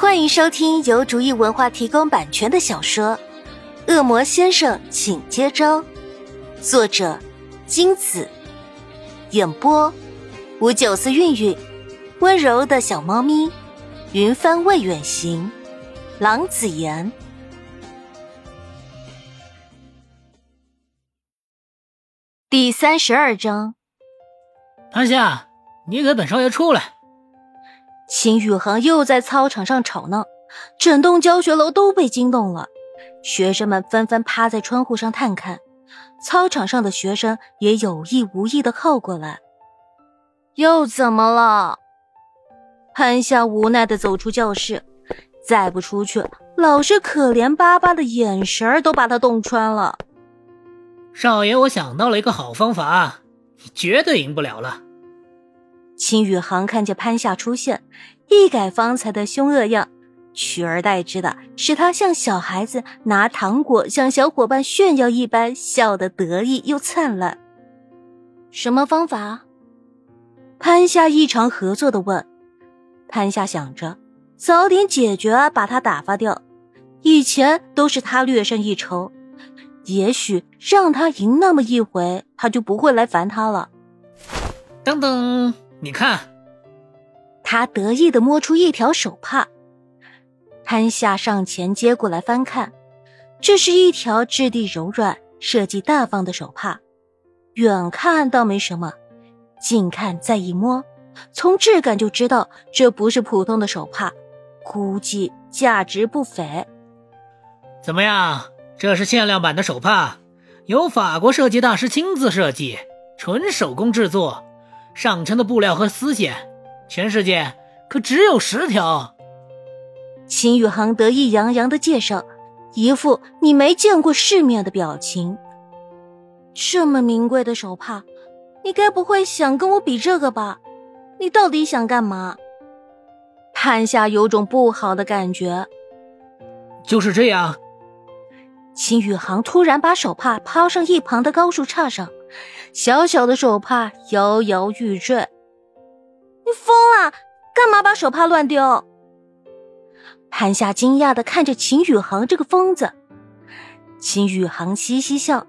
欢迎收听由竹意文化提供版权的小说《恶魔先生，请接招》，作者金子，演播五九四韵韵，温柔的小猫咪，云帆未远行，郎子言。第三十二章，潘夏，你给本少爷出来！秦宇航又在操场上吵闹，整栋教学楼都被惊动了。学生们纷纷趴在窗户上探看，操场上的学生也有意无意的靠过来。又怎么了？潘夏无奈的走出教室，再不出去，老师可怜巴巴的眼神都把他洞穿了。少爷，我想到了一个好方法，你绝对赢不了了。秦宇航看见潘夏出现，一改方才的凶恶样，取而代之的是他像小孩子拿糖果向小伙伴炫耀一般，笑得得意又灿烂。什么方法？潘夏异常合作的问。潘夏想着，早点解决，把他打发掉。以前都是他略胜一筹，也许让他赢那么一回，他就不会来烦他了。等等。你看，他得意的摸出一条手帕，潘夏上前接过来翻看，这是一条质地柔软、设计大方的手帕。远看倒没什么，近看再一摸，从质感就知道这不是普通的手帕，估计价值不菲。怎么样？这是限量版的手帕，由法国设计大师亲自设计，纯手工制作。上乘的布料和丝线，全世界可只有十条。秦宇航得意洋洋的介绍，一副你没见过世面的表情。这么名贵的手帕，你该不会想跟我比这个吧？你到底想干嘛？潘夏有种不好的感觉。就是这样。秦宇航突然把手帕抛上一旁的高树杈上。小小的手帕摇摇欲坠，你疯了？干嘛把手帕乱丢？潘夏惊讶的看着秦宇航这个疯子。秦宇航嘻嘻笑：“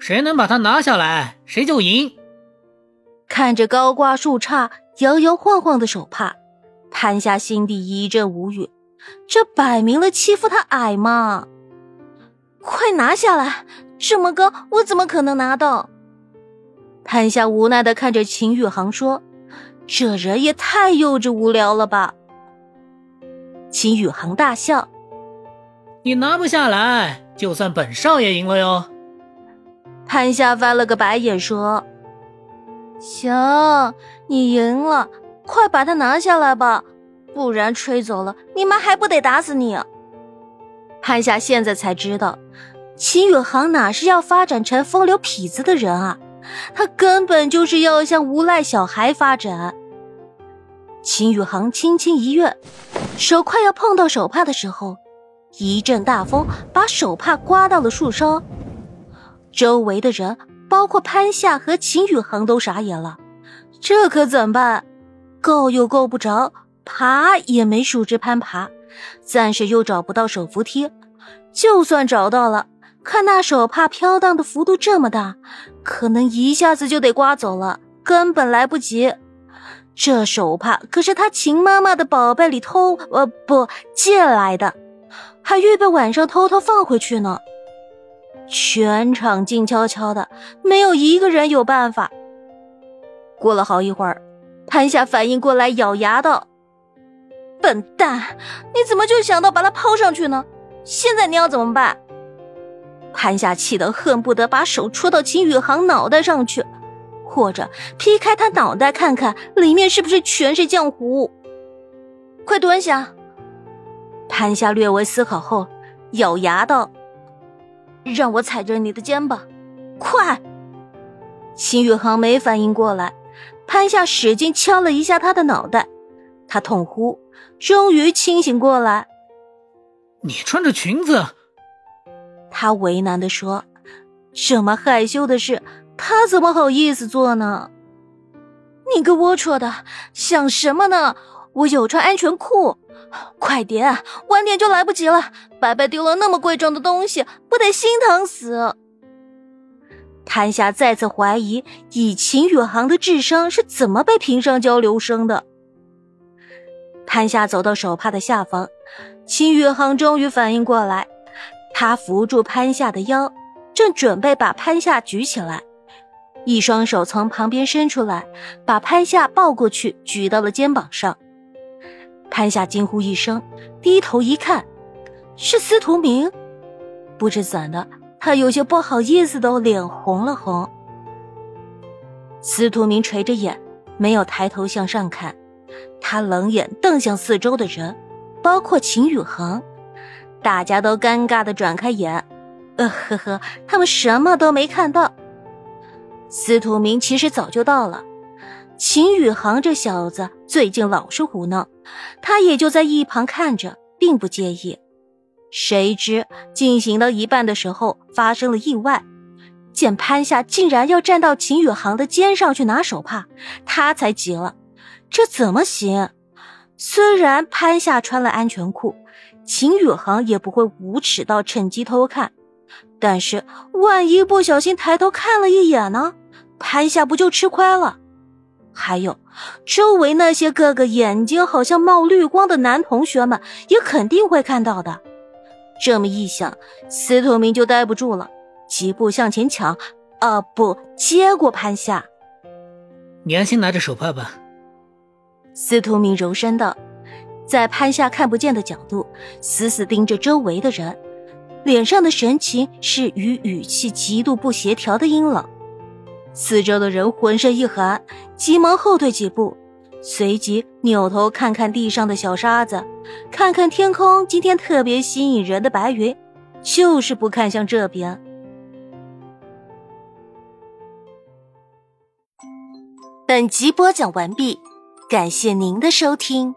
谁能把它拿下来，谁就赢。”看着高挂树杈、摇摇晃晃的手帕，潘夏心底一阵无语，这摆明了欺负他矮嘛！快拿下来！这么歌，我怎么可能拿到？潘夏无奈的看着秦宇航说：“这人也太幼稚无聊了吧！”秦宇航大笑：“你拿不下来，就算本少爷赢了哟。”潘夏翻了个白眼说：“行，你赢了，快把它拿下来吧，不然吹走了，你妈还不得打死你？”潘夏现在才知道，秦宇航哪是要发展成风流痞子的人啊！他根本就是要向无赖小孩发展。秦宇航轻轻一跃，手快要碰到手帕的时候，一阵大风把手帕刮到了树梢。周围的人，包括潘夏和秦宇航都傻眼了。这可怎么办？够又够不着，爬也没树枝攀爬，暂时又找不到手扶梯。就算找到了。看那手帕飘荡的幅度这么大，可能一下子就得刮走了，根本来不及。这手帕可是他秦妈妈的宝贝里偷呃不借来的，还预备晚上偷偷放回去呢。全场静悄悄的，没有一个人有办法。过了好一会儿，潘夏反应过来，咬牙道：“笨蛋，你怎么就想到把它抛上去呢？现在你要怎么办？”潘夏气得恨不得把手戳到秦宇航脑袋上去，或者劈开他脑袋看看里面是不是全是浆糊。快蹲下！潘夏略微思考后，咬牙道：“让我踩着你的肩膀，快！”秦宇航没反应过来，潘夏使劲敲了一下他的脑袋，他痛呼，终于清醒过来：“你穿着裙子。”他为难的说：“这么害羞的事，他怎么好意思做呢？你个龌龊的，想什么呢？我有穿安全裤，快点，晚点就来不及了。白白丢了那么贵重的东西，不得心疼死？潘夏再次怀疑，以秦宇航的智商是怎么被评上交流生的？潘夏走到手帕的下方，秦宇航终于反应过来，他扶住潘夏的腰，正准备把潘夏举起来。一双手从旁边伸出来，把潘夏抱过去，举到了肩膀上。潘夏惊呼一声，低头一看，是司徒明。不知怎的，他有些不好意思的脸红了红。司徒明垂着眼，没有抬头向上看，他冷眼瞪向四周的人，包括秦宇恒。大家都尴尬的转开眼，呃呵呵，他们什么都没看到。司徒明其实早就到了，秦宇航这小子最近老是胡闹，他也就在一旁看着，并不介意。谁知进行到一半的时候发生了意外，见潘夏竟然要站到秦宇航的肩上去拿手帕，他才急了，这怎么行？虽然潘夏穿了安全裤，秦宇航也不会无耻到趁机偷看。但是，万一不小心抬头看了一眼呢？潘夏不就吃亏了？还有，周围那些个个眼睛好像冒绿光的男同学们，也肯定会看到的。这么一想，司徒明就待不住了，几步向前抢，啊，不，接过潘夏。你安心拿着手帕吧。司徒明柔声道，在攀下看不见的角度，死死盯着周围的人。脸上的神情是与语气极度不协调的阴冷，四周的人浑身一寒，急忙后退几步，随即扭头看看地上的小沙子，看看天空今天特别吸引人的白云，就是不看向这边。本集播讲完毕，感谢您的收听。